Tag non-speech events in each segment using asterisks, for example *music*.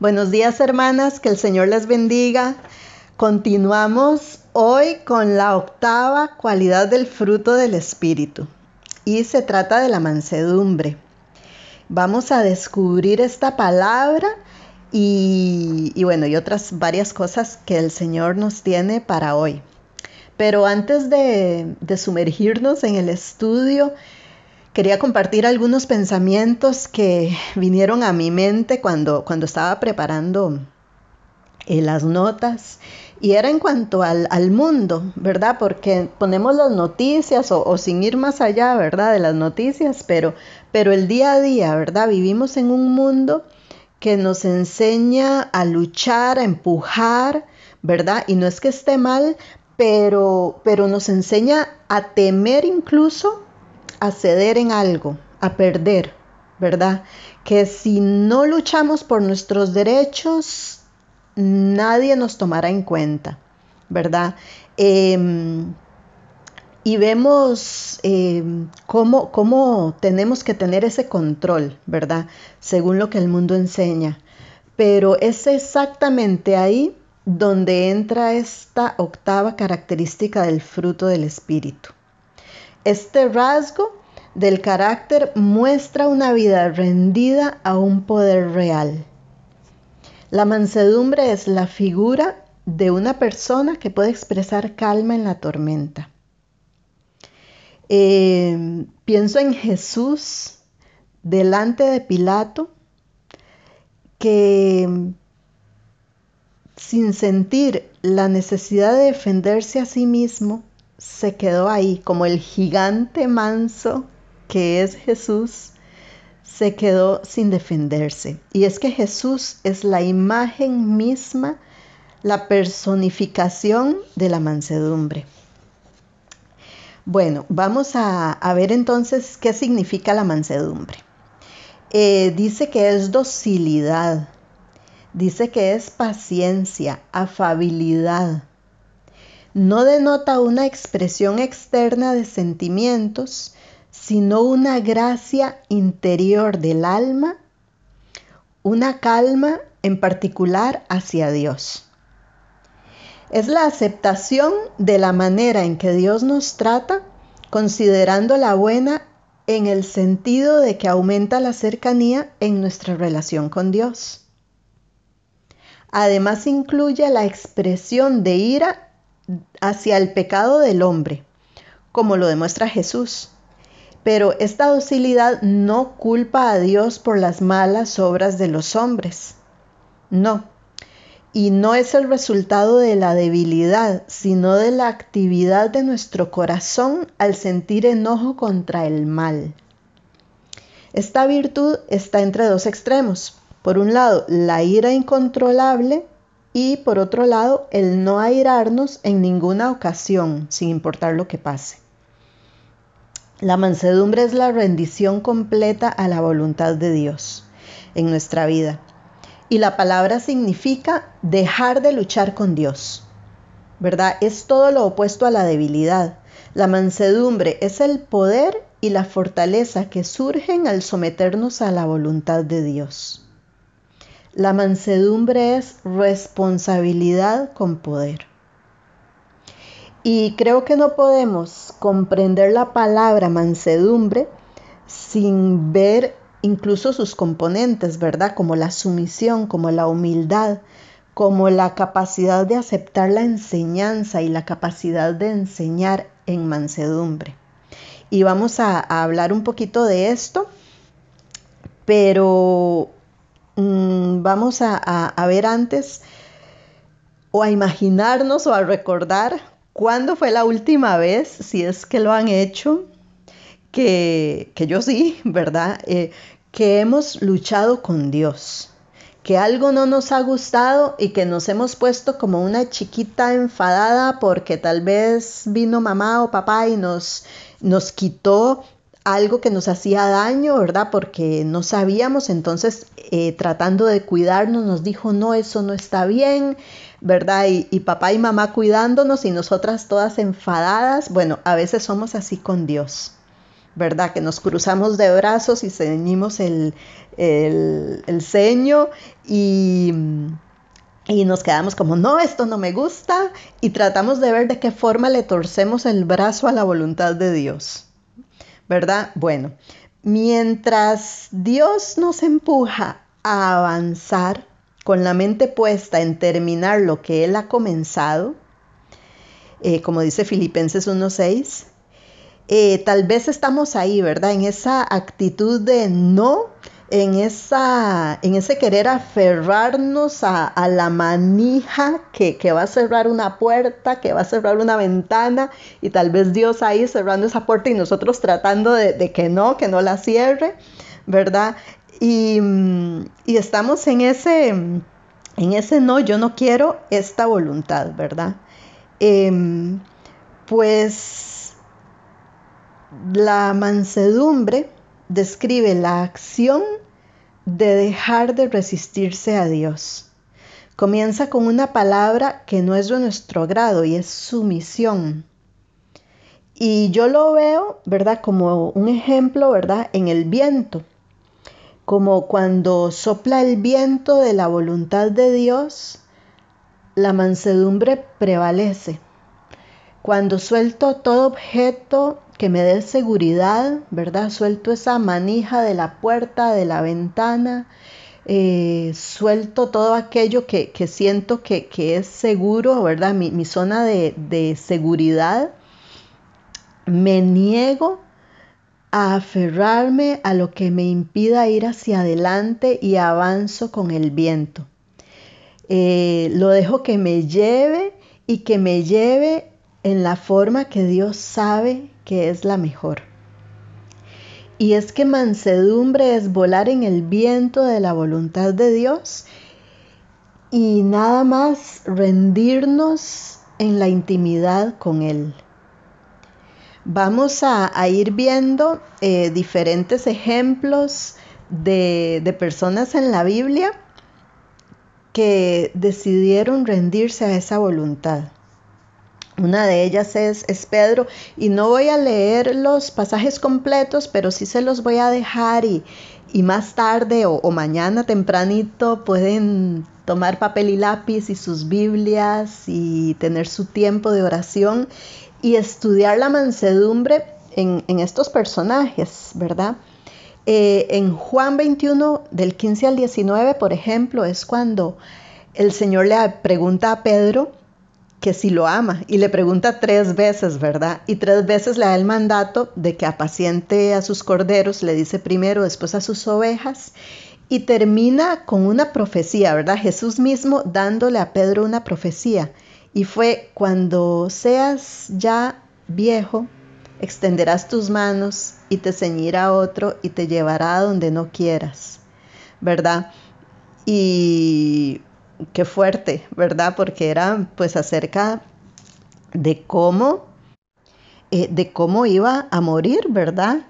Buenos días hermanas, que el Señor les bendiga. Continuamos hoy con la octava cualidad del fruto del Espíritu y se trata de la mansedumbre. Vamos a descubrir esta palabra y, bueno, y otras varias cosas que el Señor nos tiene para hoy. Pero antes de, de sumergirnos en el estudio, Quería compartir algunos pensamientos que vinieron a mi mente cuando, cuando estaba preparando eh, las notas y era en cuanto al, mundo, ¿verdad? Porque ponemos las noticias o, sin ir más allá, ¿verdad? De las noticias, pero, pero el día a día, ¿verdad? Vivimos en un mundo que nos enseña a luchar, a empujar, ¿verdad? Y no es que esté mal, pero, pero nos enseña a temer incluso a ceder en algo, a perder, ¿verdad? Que si no luchamos por nuestros derechos, nadie nos tomará en cuenta, ¿verdad? Em, y vemos em, cómo, cómo tenemos que tener ese control, ¿verdad? Según lo que el mundo enseña. Pero es exactamente ahí donde entra esta octava característica del fruto del Espíritu. Este rasgo del carácter muestra una vida rendida a un poder real. La mansedumbre es la figura de una persona que puede expresar calma en la tormenta. Eh, pienso en Jesús delante de Pilato, que sin sentir la necesidad de defenderse a sí mismo, se quedó ahí, como el gigante manso que es Jesús, se quedó sin defenderse. Y es que Jesús es la imagen misma, la personificación de la mansedumbre. Bueno, vamos a, ver entonces qué significa la mansedumbre. Eh, dice que es docilidad, dice que es paciencia, afabilidad, no denota una expresión externa de sentimientos, sino una gracia interior del alma, una calma en particular hacia Dios. Es la aceptación de la manera en que Dios nos trata, considerando la buena en el sentido de que aumenta la cercanía en nuestra relación con Dios. Además incluye la expresión de ira hacia el pecado del hombre, como lo demuestra Jesús. Pero esta docilidad no culpa a Dios por las malas obras de los hombres. No. Y no es el resultado de la debilidad, sino de la actividad de nuestro corazón al sentir enojo contra el mal. Esta virtud está entre dos extremos. Por un lado, la ira incontrolable y por otro lado, el no airarnos en ninguna ocasión, sin importar lo que pase. La mansedumbre es la rendición completa a la voluntad de Dios en nuestra vida. Y la palabra significa dejar de luchar con Dios. ¿Verdad? Es todo lo opuesto a la debilidad. La mansedumbre es el poder y la fortaleza que surgen al someternos a la voluntad de Dios. La mansedumbre es responsabilidad con poder. Y creo que no podemos comprender la palabra mansedumbre sin ver incluso sus componentes, ¿verdad? Como la sumisión, como la humildad, como la capacidad de aceptar la enseñanza y la capacidad de enseñar en mansedumbre. Y vamos a, hablar un poquito de esto, pero vamos a, ver antes o a imaginarnos o a recordar cuándo fue la última vez, si es que lo han hecho, que, yo sí, ¿verdad? Eh, que hemos luchado con Dios, que algo no nos ha gustado y que nos hemos puesto como una chiquita enfadada porque tal vez vino mamá o papá y nos, nos quitó algo que nos hacía daño, ¿verdad? Porque no sabíamos, entonces eh, tratando de cuidarnos nos dijo, no, eso no está bien, ¿verdad? Y, papá y mamá cuidándonos y nosotras todas enfadadas. Bueno, a veces somos así con Dios, ¿verdad? Que nos cruzamos de brazos y ceñimos el, el, ceño y, y nos quedamos como, no, esto no me gusta y tratamos de ver de qué forma le torcemos el brazo a la voluntad de Dios, ¿verdad? Bueno, mientras Dios nos empuja a avanzar con la mente puesta en terminar lo que Él ha comenzado, eh, como dice Filipenses 1.6, eh, tal vez estamos ahí, ¿verdad? En esa actitud de no, en, esa, en ese querer aferrarnos a, la manija que, va a cerrar una puerta, que va a cerrar una ventana, y tal vez Dios ahí cerrando esa puerta y nosotros tratando de, que no, que no la cierre, ¿verdad? Y, y estamos en ese, en ese no, yo no quiero esta voluntad, ¿verdad? Em, pues la mansedumbre describe la acción de dejar de resistirse a Dios. Comienza con una palabra que no es de nuestro grado y es sumisión. Y yo lo veo, ¿verdad? Como un ejemplo, ¿verdad? En el viento. Como cuando sopla el viento de la voluntad de Dios, la mansedumbre prevalece. Cuando suelto todo objeto que me dé seguridad, ¿verdad? Suelto esa manija de la puerta, de la ventana, eh, suelto todo aquello que, siento que, es seguro, ¿verdad? Mi, zona de, de seguridad. Me niego a aferrarme a lo que me impida ir hacia adelante y avanzo con el viento. Eh, lo dejo que me lleve y que me lleve en la forma que Dios sabe que es la mejor. Y es que mansedumbre es volar en el viento de la voluntad de Dios y nada más rendirnos en la intimidad con Él. Vamos a, ir viendo eh, diferentes ejemplos de, de personas en la Biblia que decidieron rendirse a esa voluntad. Una de ellas es, Pedro y no voy a leer los pasajes completos, pero sí se los voy a dejar y, más tarde o, mañana tempranito pueden tomar papel y lápiz y sus Biblias y tener su tiempo de oración y estudiar la mansedumbre en, estos personajes, ¿verdad? Eh, en Juan 21, del 15 al 19, por ejemplo, es cuando el Señor le pregunta a Pedro que si lo ama y le pregunta tres veces, ¿verdad? Y tres veces le da el mandato de que apaciente a sus corderos, le dice primero, después a sus ovejas y termina con una profecía, ¿verdad? Jesús mismo dándole a Pedro una profecía y fue cuando seas ya viejo, extenderás tus manos y te ceñirá otro y te llevará donde no quieras, ¿verdad? Y qué fuerte, ¿verdad? Porque era pues acerca de cómo, eh, de cómo iba a morir, ¿verdad?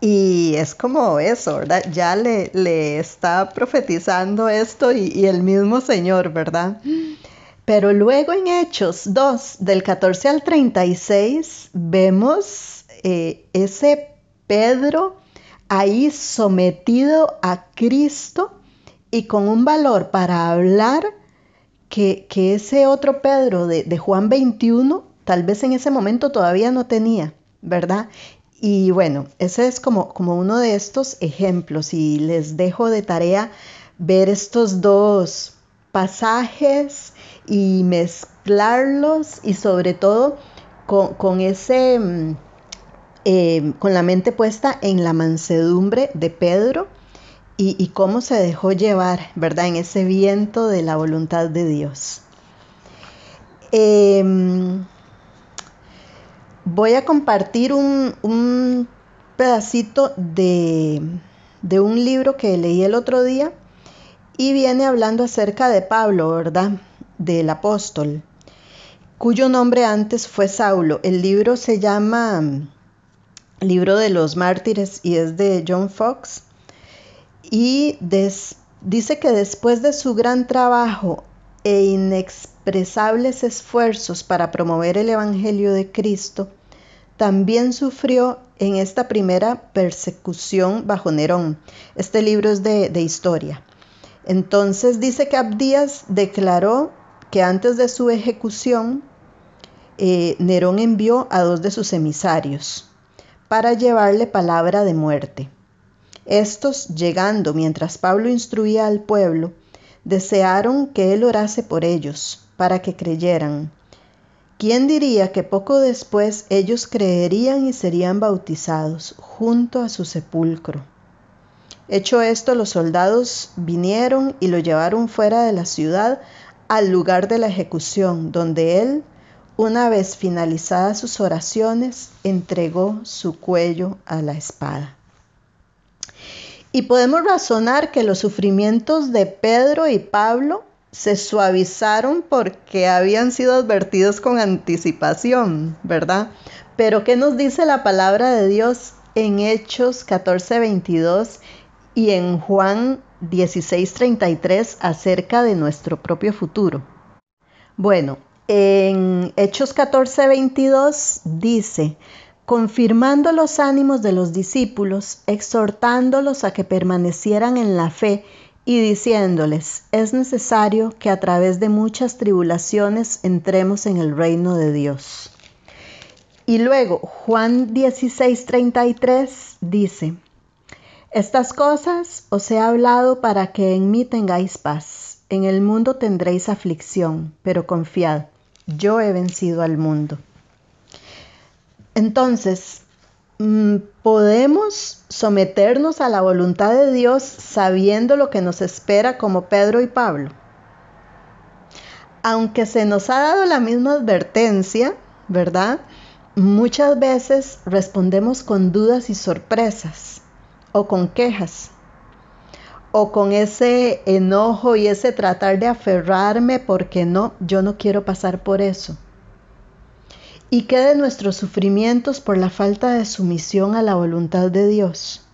Y es como eso, ¿verdad? Ya le, le está profetizando esto y, el mismo Señor, ¿verdad? Pero luego en Hechos 2, del 14 al 36, vemos eh, ese Pedro ahí sometido a Cristo y con un valor para hablar que, ese otro Pedro de, Juan 21 tal vez en ese momento todavía no tenía, ¿verdad? Y bueno, ese es como, como uno de estos ejemplos y les dejo de tarea ver estos dos pasajes y mezclarlos y sobre todo con, ese, mm, eh, con la mente puesta en la mansedumbre de Pedro y, cómo se dejó llevar, ¿verdad? En ese viento de la voluntad de Dios. Em, voy a compartir un, pedacito de, de, un libro que leí el otro día y viene hablando acerca de Pablo, ¿verdad? Del apóstol, cuyo nombre antes fue Saulo. El libro se llama Libro de los Mártires y es de John Fox y dice que después de su gran trabajo e inexpresables esfuerzos para promover el Evangelio de Cristo, también sufrió en esta primera persecución bajo Nerón. Este libro es de, historia. Entonces dice que Abdías declaró que antes de su ejecución, eh, Nerón envió a dos de sus emisarios para llevarle palabra de muerte. Estos, llegando mientras Pablo instruía al pueblo, desearon que él orase por ellos, para que creyeran. ¿Quién diría que poco después ellos creerían y serían bautizados junto a su sepulcro? Hecho esto, los soldados vinieron y lo llevaron fuera de la ciudad al lugar de la ejecución, donde él, una vez finalizadas sus oraciones, entregó su cuello a la espada. Y podemos razonar que los sufrimientos de Pedro y Pablo se suavizaron porque habían sido advertidos con anticipación, ¿verdad? Pero ¿qué nos dice la palabra de Dios en Hechos 14:22 y en Juan 16:33 acerca de nuestro propio futuro? Bueno, en Hechos 14:22 dice, confirmando los ánimos de los discípulos, exhortándolos a que permanecieran en la fe y diciéndoles, es necesario que a través de muchas tribulaciones entremos en el reino de Dios. Y luego Juan 16:33 dice, estas cosas os he hablado para que en mí tengáis paz. En el mundo tendréis aflicción, pero confiad, yo he vencido al mundo. Entonces, mm, podemos someternos a la voluntad de Dios sabiendo lo que nos espera como Pedro y Pablo. Aunque se nos ha dado la misma advertencia, ¿verdad? Muchas veces respondemos con dudas y sorpresas o con quejas o con ese enojo y ese tratar de aferrarme porque no, yo no quiero pasar por eso y qué de nuestros sufrimientos por la falta de sumisión a la voluntad de Dios.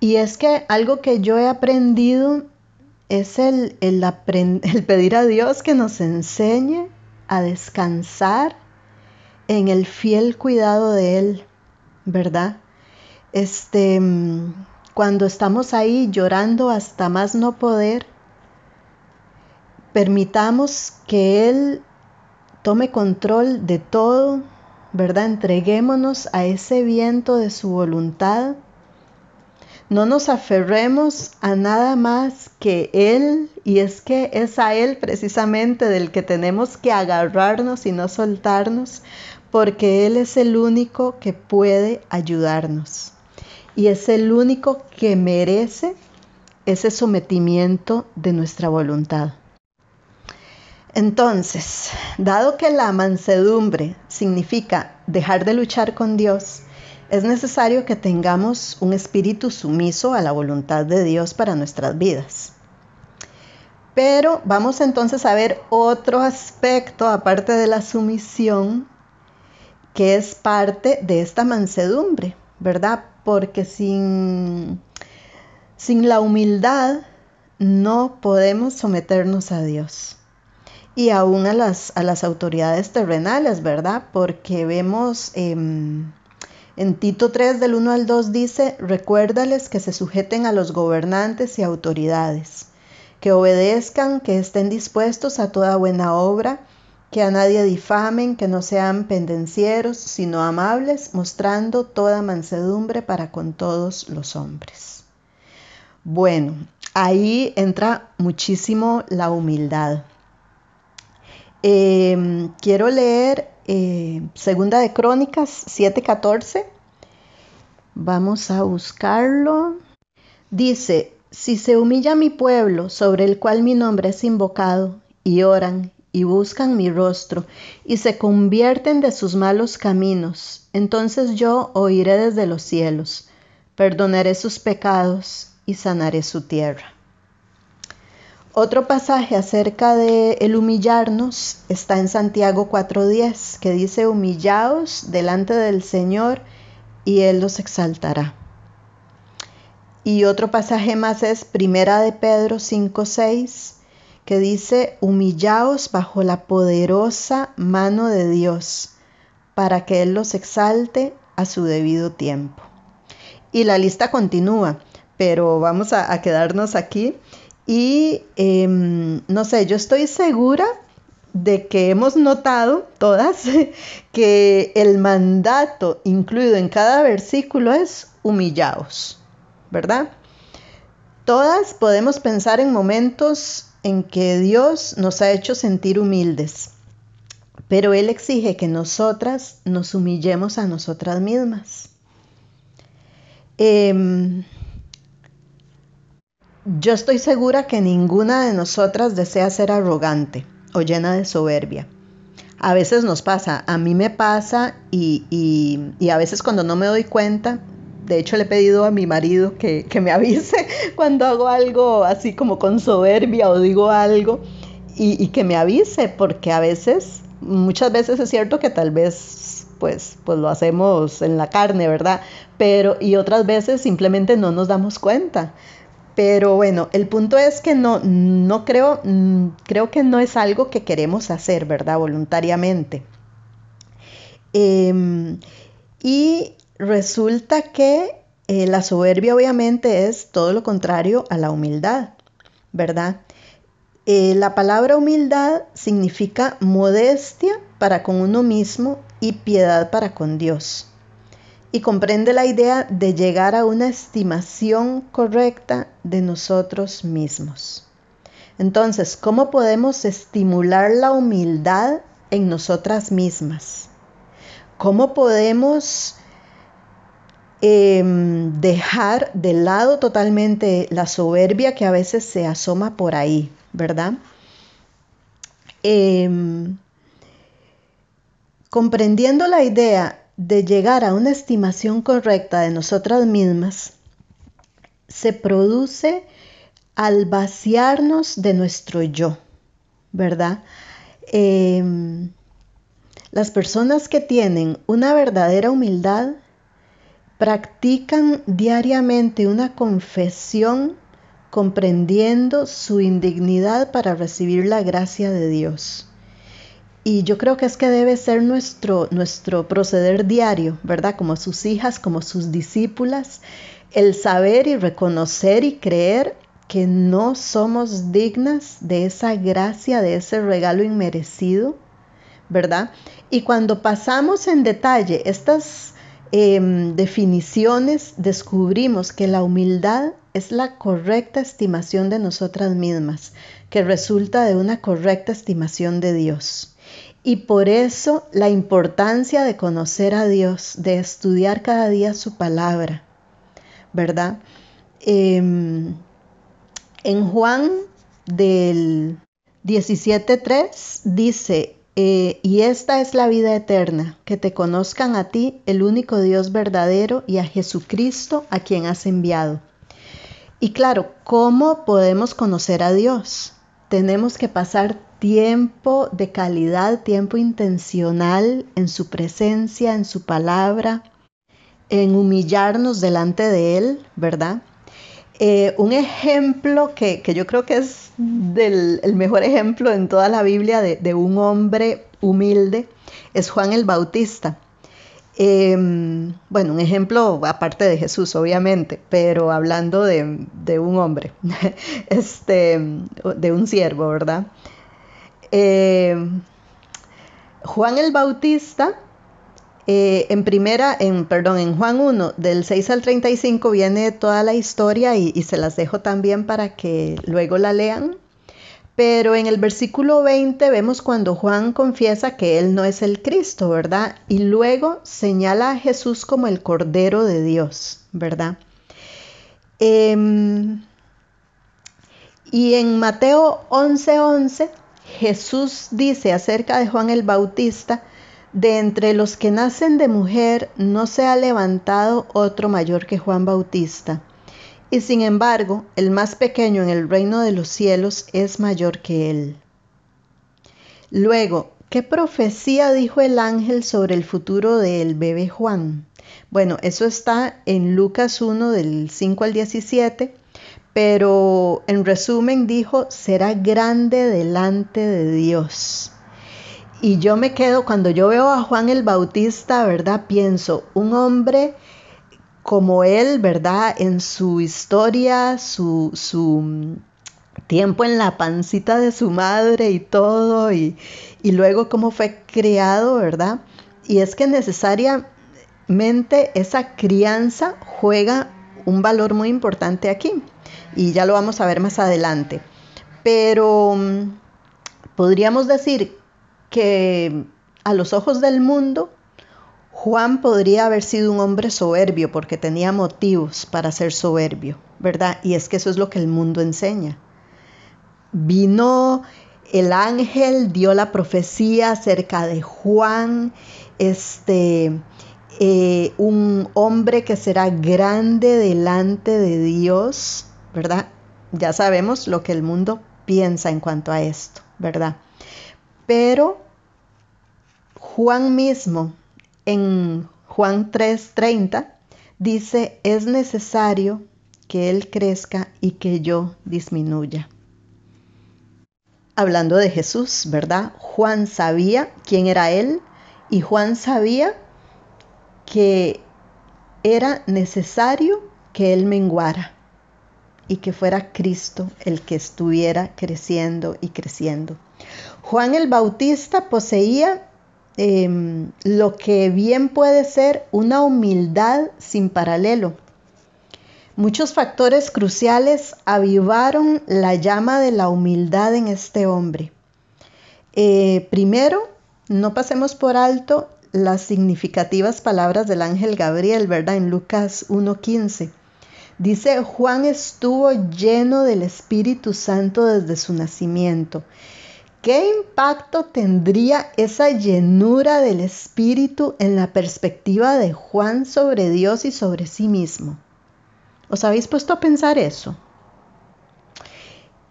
Y es que algo que yo he aprendido es el, el, *laughs* el pedir a Dios que nos enseñe a descansar en el fiel cuidado de Él, ¿verdad? Este, cuando estamos ahí llorando hasta más no poder, permitamos que Él tome control de todo, ¿verdad? Entreguémonos a ese viento de su voluntad. No nos aferremos a nada más que Él, y es que es a Él precisamente del que tenemos que agarrarnos y no soltarnos, porque Él es el único que puede ayudarnos. Y es el único que merece ese sometimiento de nuestra voluntad. Entonces, dado que la mansedumbre significa dejar de luchar con Dios, es necesario que tengamos un espíritu sumiso a la voluntad de Dios para nuestras vidas. Pero vamos entonces a ver otro aspecto, aparte de la sumisión, que es parte de esta mansedumbre, ¿verdad? Porque sin, sin la humildad no podemos someternos a Dios y aún a las, a las autoridades terrenales, ¿verdad? Porque vemos em, en Tito 3 del 1 al 2 dice, recuérdales que se sujeten a los gobernantes y autoridades, que obedezcan, que estén dispuestos a toda buena obra, que a nadie difamen, que no sean pendencieros, sino amables, mostrando toda mansedumbre para con todos los hombres. Bueno, ahí entra muchísimo la humildad. Em, quiero leer eh, Segunda de Crónicas 7:14. Vamos a buscarlo. Dice, si se humilla mi pueblo sobre el cual mi nombre es invocado, y oran y buscan mi rostro, y se convierten de sus malos caminos, entonces yo oiré desde los cielos, perdonaré sus pecados y sanaré su tierra. Otro pasaje acerca de el humillarnos está en Santiago 4:10, que dice, humillaos delante del Señor y Él los exaltará. Y otro pasaje más es Primera de Pedro 5:6, que dice, humillaos bajo la poderosa mano de Dios, para que Él los exalte a su debido tiempo. Y la lista continúa, pero vamos a, quedarnos aquí. Y em, no sé, yo estoy segura de que hemos notado todas *laughs* que el mandato incluido en cada versículo es humillaos, ¿verdad? Todas podemos pensar en momentos en que Dios nos ha hecho sentir humildes, pero Él exige que nosotras nos humillemos a nosotras mismas. Em, yo estoy segura que ninguna de nosotras desea ser arrogante o llena de soberbia. A veces nos pasa, a mí me pasa y, y, a veces cuando no me doy cuenta, de hecho le he pedido a mi marido que, que, me avise *laughs* cuando hago algo así como con soberbia o digo algo y, y, que me avise, porque a veces, muchas veces es cierto que tal vez pues, pues lo hacemos en la carne, ¿verdad? Pero y otras veces simplemente no nos damos cuenta. Pero bueno, el punto es que no, no creo, mm, creo que no es algo que queremos hacer, ¿verdad? Voluntariamente. Em, y resulta que eh, la soberbia obviamente es todo lo contrario a la humildad, ¿verdad? Eh, la palabra humildad significa modestia para con uno mismo y piedad para con Dios y comprende la idea de llegar a una estimación correcta de nosotros mismos. Entonces, ¿cómo podemos estimular la humildad en nosotras mismas? ¿Cómo podemos em, dejar de lado totalmente la soberbia que a veces se asoma por ahí, ¿verdad? Em, comprendiendo la idea de llegar a una estimación correcta de nosotras mismas se produce al vaciarnos de nuestro yo, ¿verdad? Em, las personas que tienen una verdadera humildad practican diariamente una confesión comprendiendo su indignidad para recibir la gracia de Dios. Y yo creo que es que debe ser nuestro, nuestro proceder diario, ¿verdad? Como sus hijas, como sus discípulas, el saber y reconocer y creer que no somos dignas de esa gracia, de ese regalo inmerecido, ¿verdad? Y cuando pasamos en detalle estas em, definiciones, descubrimos que la humildad es la correcta estimación de nosotras mismas, que resulta de una correcta estimación de Dios. Y por eso la importancia de conocer a Dios, de estudiar cada día su palabra, ¿verdad? Em, en Juan del 17.3 dice, eh, y esta es la vida eterna, que te conozcan a ti, el único Dios verdadero, y a Jesucristo, a quien has enviado. Y claro, ¿cómo podemos conocer a Dios? Tenemos que pasar tiempo de calidad, tiempo intencional en su presencia, en su palabra, en humillarnos delante de Él, ¿verdad? Eh, un ejemplo que, yo creo que es el mejor ejemplo en toda la Biblia de, un hombre humilde es Juan el Bautista. Em, bueno, un ejemplo aparte de Jesús, obviamente, pero hablando de, un hombre, *laughs* este, de un siervo, ¿verdad? Eh, Juan el Bautista, eh, en primera, en, perdón, en Juan 1, del 6 al 35 viene toda la historia y, se las dejo también para que luego la lean. Pero en el versículo 20 vemos cuando Juan confiesa que él no es el Cristo, ¿verdad? Y luego señala a Jesús como el Cordero de Dios, ¿verdad? Em, y en Mateo 11:11 11, Jesús dice acerca de Juan el Bautista, de entre los que nacen de mujer no se ha levantado otro mayor que Juan Bautista. Y sin embargo, el más pequeño en el reino de los cielos es mayor que él. Luego, ¿qué profecía dijo el ángel sobre el futuro del bebé Juan? Bueno, eso está en Lucas 1 del 5 al 17 pero en resumen dijo, será grande delante de Dios. Y yo me quedo, cuando yo veo a Juan el Bautista, ¿verdad? Pienso, un hombre como él, ¿verdad? En su historia, su, su tiempo en la pancita de su madre y todo, y, y luego cómo fue criado, ¿verdad? Y es que necesariamente esa crianza juega un valor muy importante aquí, y ya lo vamos a ver más adelante. Pero mm, podríamos decir que a los ojos del mundo, Juan podría haber sido un hombre soberbio porque tenía motivos para ser soberbio, ¿verdad? Y es que eso es lo que el mundo enseña. Vino el ángel, dio la profecía acerca de Juan, este, eh, un hombre que será grande delante de Dios, ¿verdad? Ya sabemos lo que el mundo piensa en cuanto a esto, ¿verdad? Pero Juan mismo, en Juan 3:30, dice, es necesario que Él crezca y que yo disminuya. Hablando de Jesús, ¿verdad? Juan sabía quién era Él y Juan sabía que era necesario que Él menguara y que fuera Cristo el que estuviera creciendo y creciendo. Juan el Bautista poseía em, lo que bien puede ser una humildad sin paralelo. Muchos factores cruciales avivaron la llama de la humildad en este hombre. Eh, primero, no pasemos por alto las significativas palabras del ángel Gabriel, ¿verdad? En Lucas 1.15 Dice, Juan estuvo lleno del Espíritu Santo desde su nacimiento. ¿Qué impacto tendría esa llenura del Espíritu en la perspectiva de Juan sobre Dios y sobre sí mismo? ¿Os habéis puesto a pensar eso?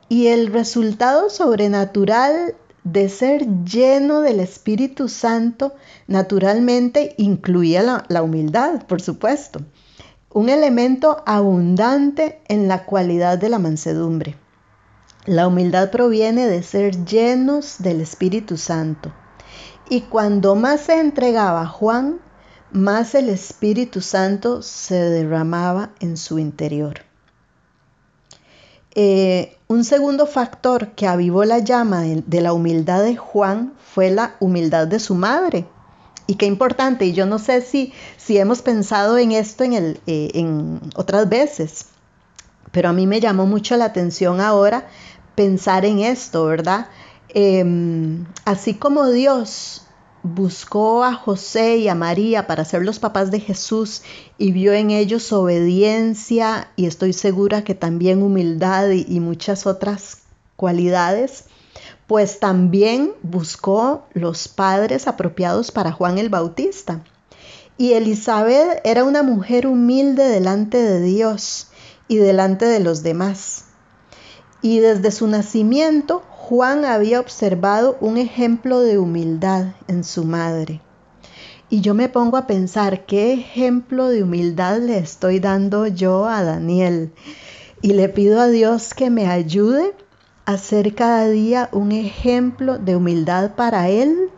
Y el resultado sobrenatural de ser lleno del Espíritu Santo naturalmente incluía la, humildad, por supuesto un elemento abundante en la cualidad de la mansedumbre. La humildad proviene de ser llenos del Espíritu Santo. Y cuando más se entregaba Juan, más el Espíritu Santo se derramaba en su interior. Eh, un segundo factor que avivó la llama de la humildad de Juan fue la humildad de su madre, y qué importante, y yo no sé si, si hemos pensado en esto en, eh, otras veces, pero a mí me llamó mucho la atención ahora pensar en esto, ¿verdad? Em, así como Dios buscó a José y a María para ser los papás de Jesús y vio en ellos obediencia y estoy segura que también humildad y muchas otras cualidades, pues también buscó los padres apropiados para Juan el Bautista. Y Elizabeth era una mujer humilde delante de Dios y delante de los demás. Y desde su nacimiento Juan había observado un ejemplo de humildad en su madre. Y yo me pongo a pensar qué ejemplo de humildad le estoy dando yo a Daniel. Y le pido a Dios que me ayude hacer cada día un ejemplo de humildad para Él,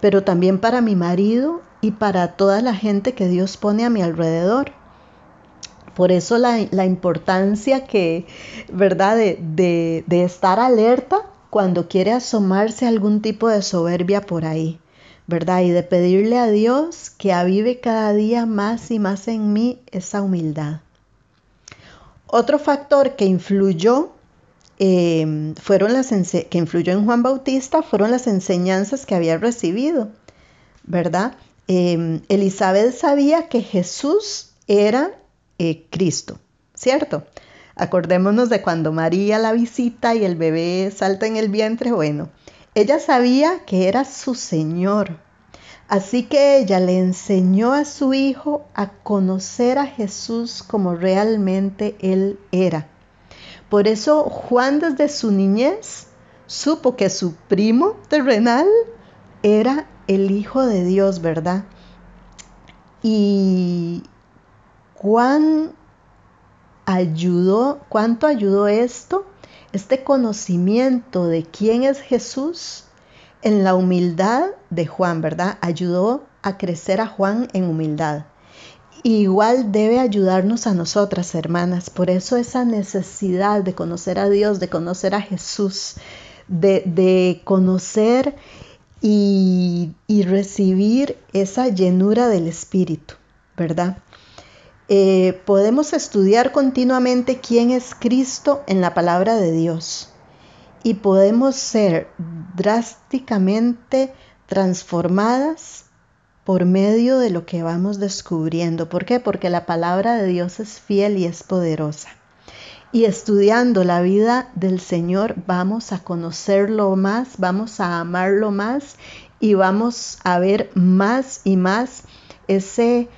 pero también para mi marido y para toda la gente que Dios pone a mi alrededor. Por eso la, importancia que, ¿verdad?, de estar alerta cuando quiere asomarse algún tipo de soberbia por ahí, ¿verdad? Y de pedirle a Dios que avive cada día más y más en mí esa humildad. Otro factor que influyó Em, fueron las que influyó en Juan Bautista fueron las enseñanzas que había recibido, ¿verdad? Em, Elizabeth sabía que Jesús era eh, Cristo, ¿cierto? Acordémonos de cuando María la visita y el bebé salta en el vientre, bueno, ella sabía que era su Señor. Así que ella le enseñó a su hijo a conocer a Jesús como realmente él era. Por eso Juan desde su niñez supo que su primo terrenal era el Hijo de Dios, ¿verdad? Y cuán ayudó, cuánto ayudó esto, este conocimiento de quién es Jesús, en la humildad de Juan, ¿verdad? Ayudó a crecer a Juan en humildad. Igual debe ayudarnos a nosotras, hermanas. Por eso esa necesidad de conocer a Dios, de conocer a Jesús, de, conocer y, recibir esa llenura del Espíritu, ¿verdad? Eh, podemos estudiar continuamente quién es Cristo en la palabra de Dios y podemos ser drásticamente transformadas por medio de lo que vamos descubriendo. ¿Por qué? Porque la palabra de Dios es fiel y es poderosa. Y estudiando la vida del Señor vamos a conocerlo más, vamos a amarlo más y vamos a ver más y más ese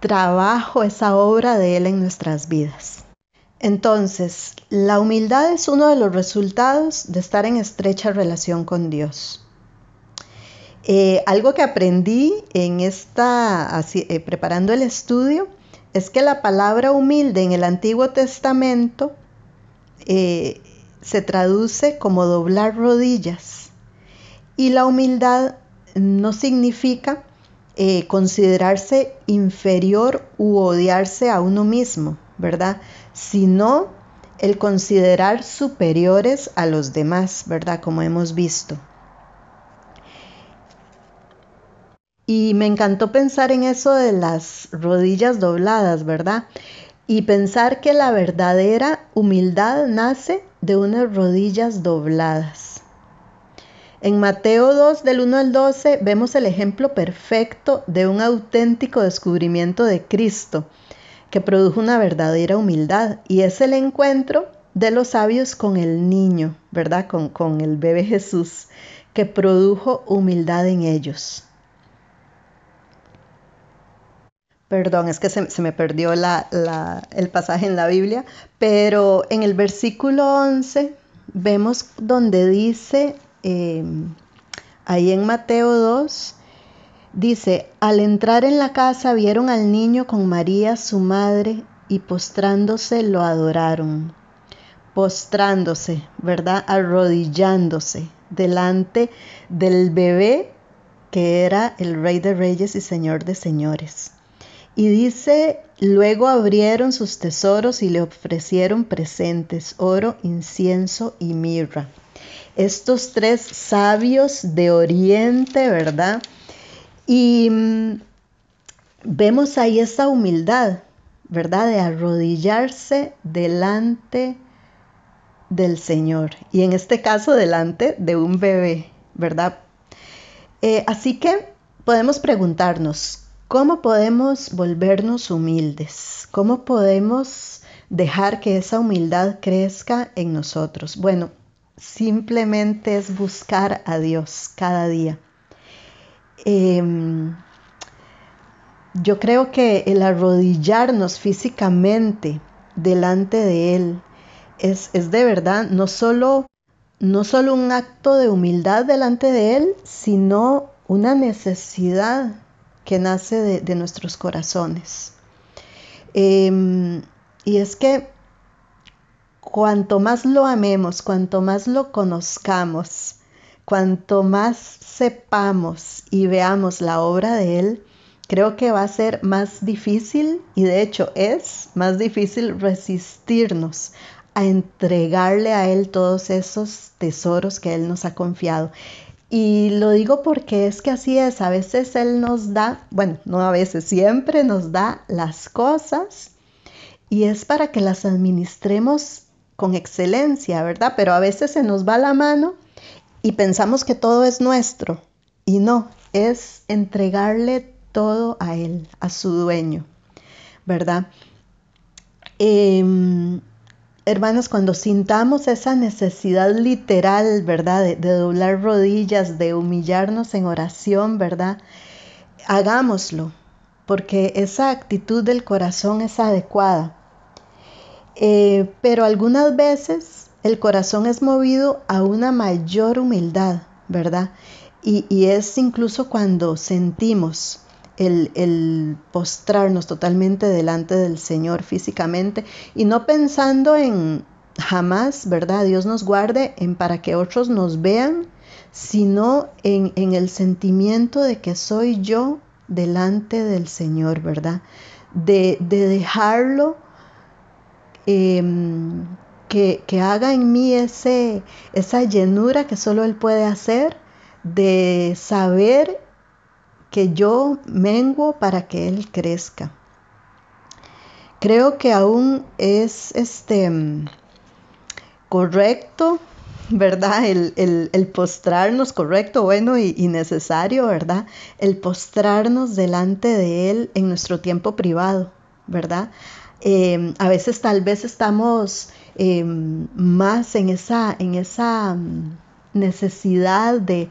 trabajo, esa obra de Él en nuestras vidas. Entonces, la humildad es uno de los resultados de estar en estrecha relación con Dios. Eh, algo que aprendí en esta, eh, preparando el estudio, es que la palabra humilde en el Antiguo Testamento eh, se traduce como doblar rodillas. Y la humildad no significa considerarse inferior u odiarse a uno mismo, ¿verdad? Sino el considerar superiores a los demás, ¿verdad? Como hemos visto. Y me encantó pensar en eso de las rodillas dobladas, ¿verdad? Y pensar que la verdadera humildad nace de unas rodillas dobladas. En Mateo 2 del 1 al 12 vemos el ejemplo perfecto de un auténtico descubrimiento de Cristo que produjo una verdadera humildad y es el encuentro de los sabios con el niño, ¿verdad? Con, con el bebé Jesús, que produjo humildad en ellos. Perdón, es que se, me perdió el pasaje en la Biblia, pero en el versículo 11 vemos donde dice, em, ahí en Mateo 2, dice, al entrar en la casa vieron al niño con María, su madre, y postrándose lo adoraron. Postrándose, ¿verdad? Arrodillándose delante del bebé que era el rey de reyes y señor de señores. Y dice, luego abrieron sus tesoros y le ofrecieron presentes, oro, incienso y mirra. Estos tres sabios de Oriente, ¿verdad? Y mm, vemos ahí esa humildad, ¿verdad? De arrodillarse delante del Señor. Y en este caso, delante de un bebé, ¿verdad? Eh, así que podemos preguntarnos, ¿Cómo podemos volvernos humildes? ¿Cómo podemos dejar que esa humildad crezca en nosotros? Bueno, simplemente es buscar a Dios cada día. Em, yo creo que el arrodillarnos físicamente delante de Él es, de verdad no solo, no solo un acto de humildad delante de Él, sino una necesidad que nace de, nuestros corazones. Em, y es que cuanto más lo amemos, cuanto más lo conozcamos, cuanto más sepamos y veamos la obra de Él, creo que va a ser más difícil y de hecho es más difícil resistirnos a entregarle a Él todos esos tesoros que Él nos ha confiado. Y lo digo porque es que así es, a veces Él nos da, bueno, no a veces, siempre nos da las cosas y es para que las administremos con excelencia, ¿verdad? Pero a veces se nos va la mano y pensamos que todo es nuestro y no, es entregarle todo a Él, a su dueño, ¿verdad? Eh, hermanos, cuando sintamos esa necesidad literal, ¿verdad? De, doblar rodillas, de humillarnos en oración, ¿verdad? Hagámoslo, porque esa actitud del corazón es adecuada. Eh, pero algunas veces el corazón es movido a una mayor humildad, ¿verdad? y es incluso cuando sentimos el, postrarnos totalmente delante del Señor físicamente y no pensando en jamás, ¿verdad? Dios nos guarde en para que otros nos vean sino en, el sentimiento de que soy yo delante del Señor, ¿verdad? De, dejarlo em, que, haga en mí ese, esa llenura que solo Él puede hacer, de saber que yo menguo para que Él crezca. Creo que aún es este correcto, ¿verdad? El, postrarnos, correcto, bueno y, necesario, ¿verdad? El postrarnos delante de Él en nuestro tiempo privado, ¿verdad? Em, a veces tal vez estamos em, más en esa, en esa mm, necesidad de,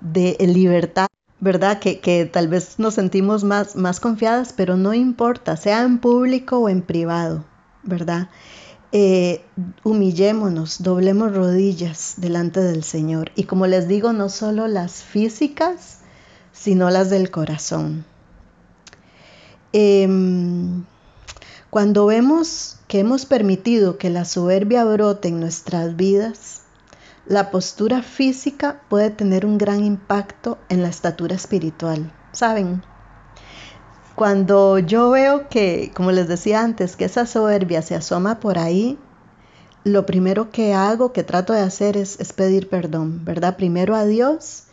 de libertad ¿verdad? Que, tal vez nos sentimos más, más confiadas, pero no importa, sea en público o en privado, ¿verdad? Eh, humillémonos, doblemos rodillas delante del Señor. Y como les digo, no solo las físicas, sino las del corazón. Em, cuando vemos que hemos permitido que la soberbia brote en nuestras vidas, la postura física puede tener un gran impacto en la estatura espiritual. ¿Saben? Cuando yo veo que, como les decía antes, que esa soberbia se asoma por ahí, lo primero que hago, que trato de hacer es, pedir perdón, ¿verdad? Primero a Dios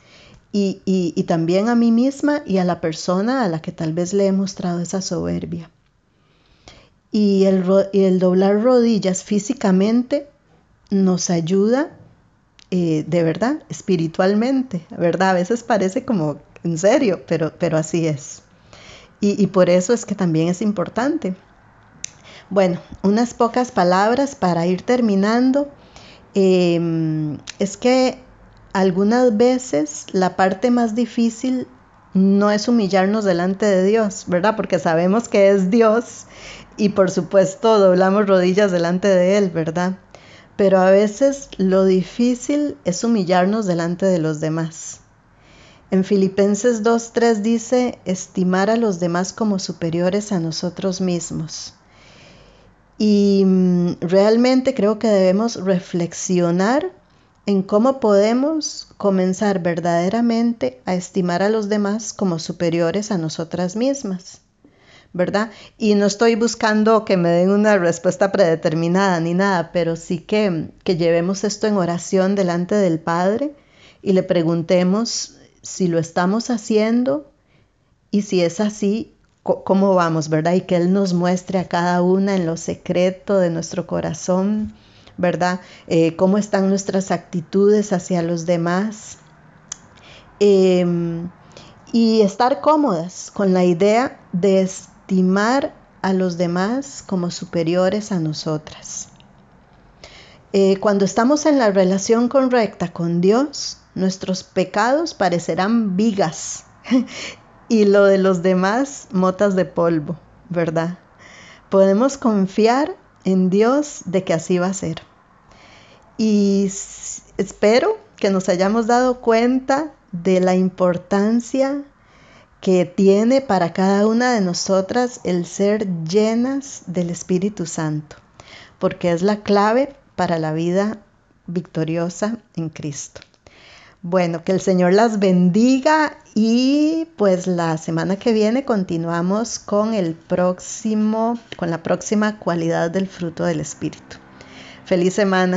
y, también a mí misma y a la persona a la que tal vez le he mostrado esa soberbia. Y el, y el doblar rodillas físicamente nos ayuda eh, de verdad, espiritualmente, ¿verdad? A veces parece como en serio, pero, pero así es. Y, por eso es que también es importante. Bueno, unas pocas palabras para ir terminando. Em, es que algunas veces la parte más difícil no es humillarnos delante de Dios, ¿verdad? Porque sabemos que es Dios y por supuesto doblamos rodillas delante de Él, ¿verdad? pero a veces lo difícil es humillarnos delante de los demás. En Filipenses 2.3 dice, estimar a los demás como superiores a nosotros mismos. Y mm, realmente creo que debemos reflexionar en cómo podemos comenzar verdaderamente a estimar a los demás como superiores a nosotras mismas. ¿verdad? Y no estoy buscando que me den una respuesta predeterminada ni nada, pero sí que, que llevemos esto en oración delante del Padre y le preguntemos si lo estamos haciendo y si es así, cómo vamos, ¿verdad? Y que Él nos muestre a cada una en lo secreto de nuestro corazón, ¿verdad? Eh, cómo están nuestras actitudes hacia los demás. Em, y estar cómodas con la idea de estimar a los demás como superiores a nosotras. Eh, cuando estamos en la relación correcta con Dios, nuestros pecados parecerán vigas *laughs* y lo de los demás motas de polvo, ¿verdad? Podemos confiar en Dios de que así va a ser. Y espero que nos hayamos dado cuenta de la importancia que tiene para cada una de nosotras el ser llenas del Espíritu Santo, porque es la clave para la vida victoriosa en Cristo. Bueno, que el Señor las bendiga y pues la semana que viene continuamos con el próximo con la próxima cualidad del fruto del espíritu. Feliz semana.